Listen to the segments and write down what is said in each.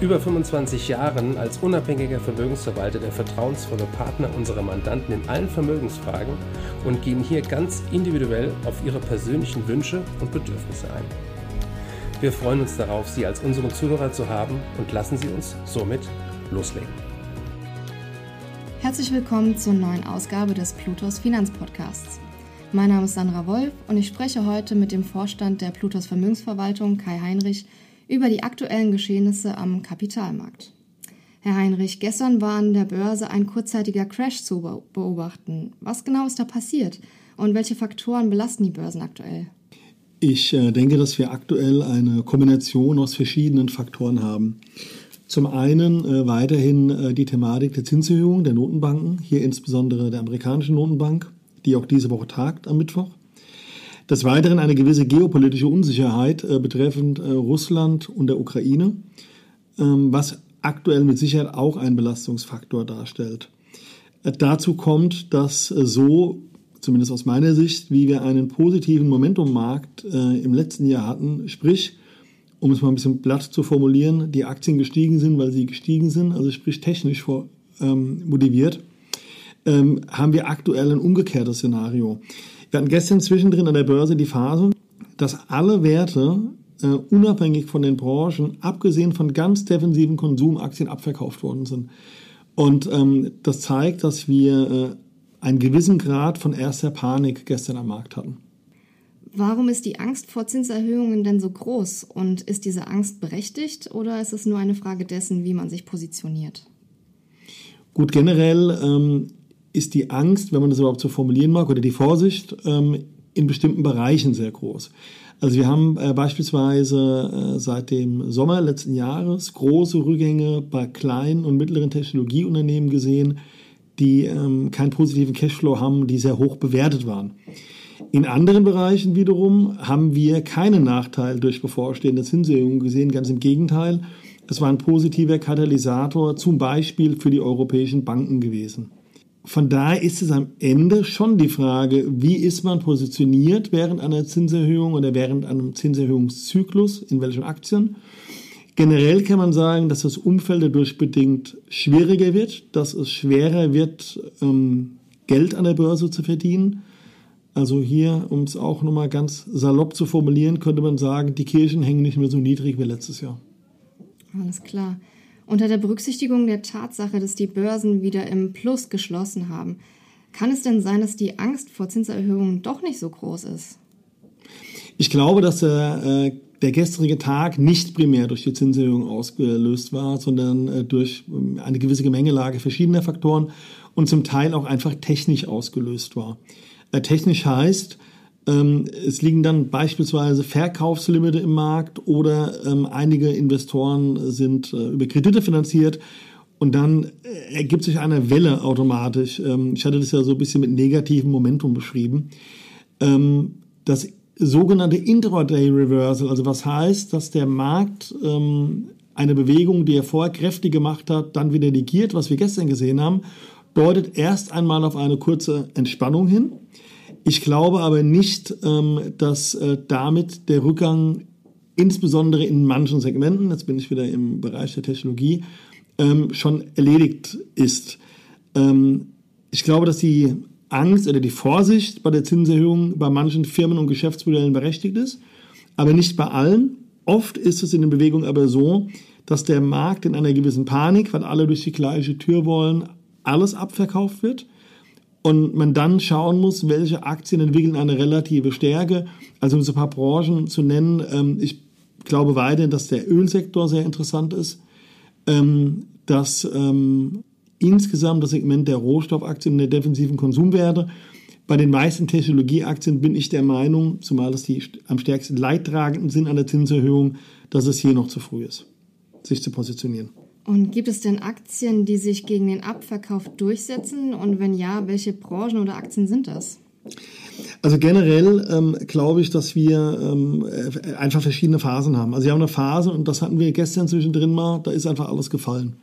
über 25 Jahren als unabhängiger Vermögensverwalter der vertrauensvolle Partner unserer Mandanten in allen Vermögensfragen und gehen hier ganz individuell auf ihre persönlichen Wünsche und Bedürfnisse ein. Wir freuen uns darauf, Sie als unseren Zuhörer zu haben und lassen Sie uns somit loslegen. Herzlich willkommen zur neuen Ausgabe des Plutos Finanzpodcasts. Mein Name ist Sandra Wolf und ich spreche heute mit dem Vorstand der Plutos Vermögensverwaltung Kai Heinrich über die aktuellen Geschehnisse am Kapitalmarkt. Herr Heinrich, gestern war an der Börse ein kurzzeitiger Crash zu beobachten. Was genau ist da passiert und welche Faktoren belasten die Börsen aktuell? Ich äh, denke, dass wir aktuell eine Kombination aus verschiedenen Faktoren haben. Zum einen äh, weiterhin äh, die Thematik der Zinserhöhung der Notenbanken, hier insbesondere der amerikanischen Notenbank, die auch diese Woche tagt am Mittwoch. Des Weiteren eine gewisse geopolitische Unsicherheit äh, betreffend äh, Russland und der Ukraine, ähm, was aktuell mit Sicherheit auch ein Belastungsfaktor darstellt. Äh, dazu kommt, dass äh, so, zumindest aus meiner Sicht, wie wir einen positiven Momentummarkt äh, im letzten Jahr hatten, sprich, um es mal ein bisschen platt zu formulieren, die Aktien gestiegen sind, weil sie gestiegen sind, also sprich technisch vor, ähm, motiviert, ähm, haben wir aktuell ein umgekehrtes Szenario. Wir hatten gestern zwischendrin an der Börse die Phase, dass alle Werte äh, unabhängig von den Branchen, abgesehen von ganz defensiven Konsumaktien, abverkauft worden sind. Und ähm, das zeigt, dass wir äh, einen gewissen Grad von erster Panik gestern am Markt hatten. Warum ist die Angst vor Zinserhöhungen denn so groß? Und ist diese Angst berechtigt oder ist es nur eine Frage dessen, wie man sich positioniert? Gut, generell ähm, ist die Angst, wenn man das überhaupt so formulieren mag, oder die Vorsicht ähm, in bestimmten Bereichen sehr groß. Also wir haben äh, beispielsweise äh, seit dem Sommer letzten Jahres große Rückgänge bei kleinen und mittleren Technologieunternehmen gesehen, die ähm, keinen positiven Cashflow haben, die sehr hoch bewertet waren. In anderen Bereichen wiederum haben wir keinen Nachteil durch bevorstehende Zinserhöhungen gesehen, ganz im Gegenteil. Es war ein positiver Katalysator zum Beispiel für die europäischen Banken gewesen. Von daher ist es am Ende schon die Frage, wie ist man positioniert während einer Zinserhöhung oder während einem Zinserhöhungszyklus, in welchen Aktien. Generell kann man sagen, dass das Umfeld dadurch bedingt schwieriger wird, dass es schwerer wird, ähm, Geld an der Börse zu verdienen. Also hier, um es auch nochmal ganz salopp zu formulieren, könnte man sagen, die Kirchen hängen nicht mehr so niedrig wie letztes Jahr. Alles klar. Unter der Berücksichtigung der Tatsache, dass die Börsen wieder im Plus geschlossen haben, kann es denn sein, dass die Angst vor Zinserhöhungen doch nicht so groß ist? Ich glaube, dass der, äh, der gestrige Tag nicht primär durch die Zinserhöhung ausgelöst war, sondern äh, durch ähm, eine gewisse Gemengelage verschiedener Faktoren und zum Teil auch einfach technisch ausgelöst war. Äh, technisch heißt, es liegen dann beispielsweise Verkaufslimite im Markt oder ähm, einige Investoren sind äh, über Kredite finanziert und dann äh, ergibt sich eine Welle automatisch. Ähm, ich hatte das ja so ein bisschen mit negativem Momentum beschrieben. das sogenannte Intraday Reversal, also was heißt, dass der Markt eine Bewegung, die er vorher kräftig gemacht hat, dann wieder negiert, was wir gestern gesehen haben, deutet erst einmal auf eine kurze Entspannung hin. Ich glaube aber nicht, ähm, dass äh, damit der Rückgang insbesondere in manchen Segmenten, jetzt bin ich wieder im Bereich der Technologie, ähm, schon erledigt ist. Ähm, ich glaube, dass die Angst oder die Vorsicht bei der Zinserhöhung bei manchen Firmen und Geschäftsmodellen berechtigt ist, aber nicht bei allen. Oft ist es in den Bewegungen aber so, dass der Markt in einer gewissen Panik, weil alle durch die gleiche Tür wollen, alles abverkauft wird und man dann schauen muss, welche Aktien entwickeln eine relative Stärke. Also um so ein paar Branchen zu nennen, ähm, ich glaube weiterhin, dass der Ölsektor sehr interessant ist, ähm, dass ähm, insgesamt das Segment der Rohstoffaktien und der defensiven Konsumwerte bei den meisten Technologieaktien bin ich der Meinung, zumal es die am stärksten leidtragenden sind an der Zinserhöhung, dass es hier noch zu früh ist, sich zu positionieren. Und gibt es denn Aktien, die sich gegen den Abverkauf durchsetzen? Und wenn ja, welche Branchen oder Aktien sind das? Also generell ähm, glaube ich, dass wir ähm, einfach verschiedene Phasen haben. Also wir haben eine Phase, und das hatten wir gestern zwischendrin mal, da ist einfach alles gefallen.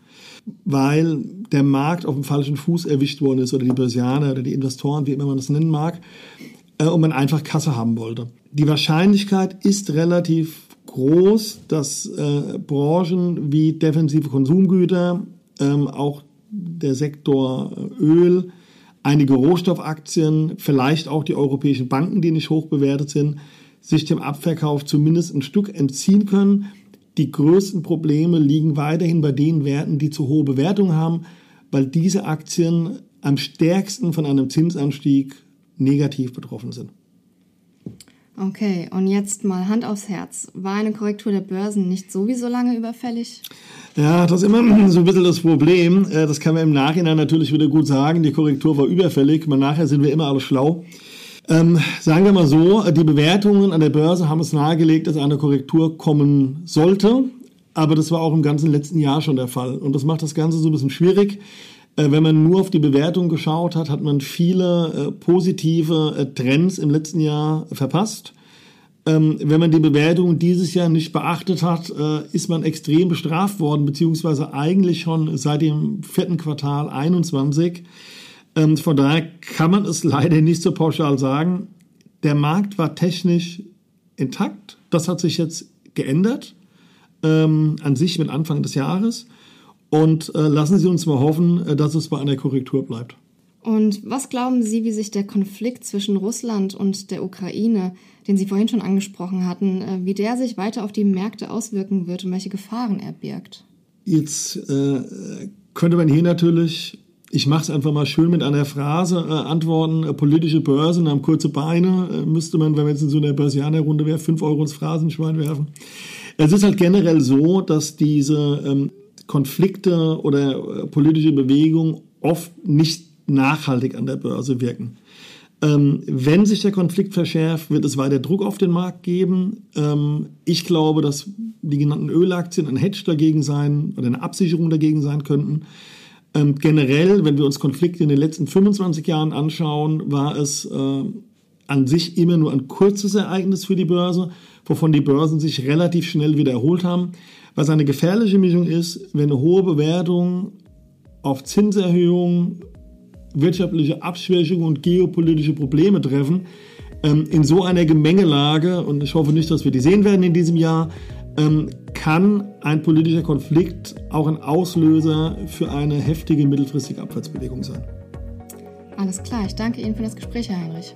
Weil der Markt auf dem falschen Fuß erwischt worden ist oder die Börsianer oder die Investoren, wie immer man das nennen mag, äh, und man einfach Kasse haben wollte. Die Wahrscheinlichkeit ist relativ groß, dass äh, Branchen wie defensive Konsumgüter, ähm, auch der Sektor äh, Öl, einige Rohstoffaktien, vielleicht auch die europäischen Banken, die nicht hoch bewertet sind, sich dem Abverkauf zumindest ein Stück entziehen können. Die größten Probleme liegen weiterhin bei den Werten, die zu hohe Bewertungen haben, weil diese Aktien am stärksten von einem Zinsanstieg negativ betroffen sind. Okay, und jetzt mal Hand aufs Herz. War eine Korrektur der Börsen nicht sowieso lange überfällig? Ja, das ist immer so ein bisschen das Problem. Äh, das kann man im Nachhinein natürlich wieder gut sagen. Die Korrektur war überfällig. Aber nachher sind wir immer alle schlau. Ähm, sagen wir mal so, die Bewertungen an der Börse haben es nahegelegt, dass eine Korrektur kommen sollte. Aber das war auch im ganzen letzten Jahr schon der Fall. Und das macht das Ganze so ein bisschen schwierig. Äh, wenn man nur auf die Bewertung geschaut hat, hat man viele äh, positive äh, Trends im letzten Jahr verpasst. Ähm, wenn man die Bewertung dieses Jahr nicht beachtet hat, ist man extrem bestraft worden, beziehungsweise eigentlich schon seit dem vierten Quartal 21. Ähm, von daher kann man es leider nicht so pauschal sagen. Der Markt war technisch intakt. Das hat sich jetzt geändert, ähm, an sich mit Anfang des Jahres. Und äh, lassen Sie uns mal hoffen, äh, dass es bei einer Korrektur bleibt. Und was glauben Sie, wie sich der Konflikt zwischen Russland und der Ukraine, den Sie vorhin schon angesprochen hatten, äh, wie der sich weiter auf die Märkte auswirken wird und welche Gefahren er birgt? Jetzt äh, könnte man hier natürlich, ich mache es einfach mal schön mit einer Phrase, äh, antworten, äh, politische Börsen haben kurze Beine, müsste man, wenn man jetzt in so einer Börsianerrunde wäre, fünf Euro ins Phrasenschwein werfen. Es ist halt generell so, dass diese ähm, Konflikte oder äh, politische Bewegungen oft nicht nachhaltig an der Börse wirken. Ähm, wenn sich der Konflikt verschärft, wird es weiter Druck auf den Markt geben. Ähm, ich glaube, dass die genannten Ölaktien ein Hedge dagegen sein oder eine Absicherung dagegen sein könnten. Ähm, generell, wenn wir uns Konflikte in den letzten 25 Jahren anschauen, war es äh, an sich immer nur ein kurzes Ereignis für die Börse, wovon die Börsen sich relativ schnell wieder erholt haben. Was eine gefährliche Mischung ist, wenn eine hohe Bewertung auf Zinserhöhungen, wirtschaftliche Abschwächung und geopolitische Probleme treffen, ähm, in so einer Gemengelage, und ich hoffe nicht, dass wir die sehen werden in diesem Jahr, ähm, kann ein politischer Konflikt auch ein Auslöser für eine heftige mittelfristige Abwärtsbewegung sein. Alles klar, ich danke Ihnen für das Gespräch, Herr Heinrich.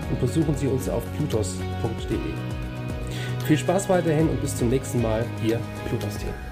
und besuchen Sie uns auf plutos.de. Viel Spaß weiterhin und bis zum nächsten Mal, Ihr Plutos-Team.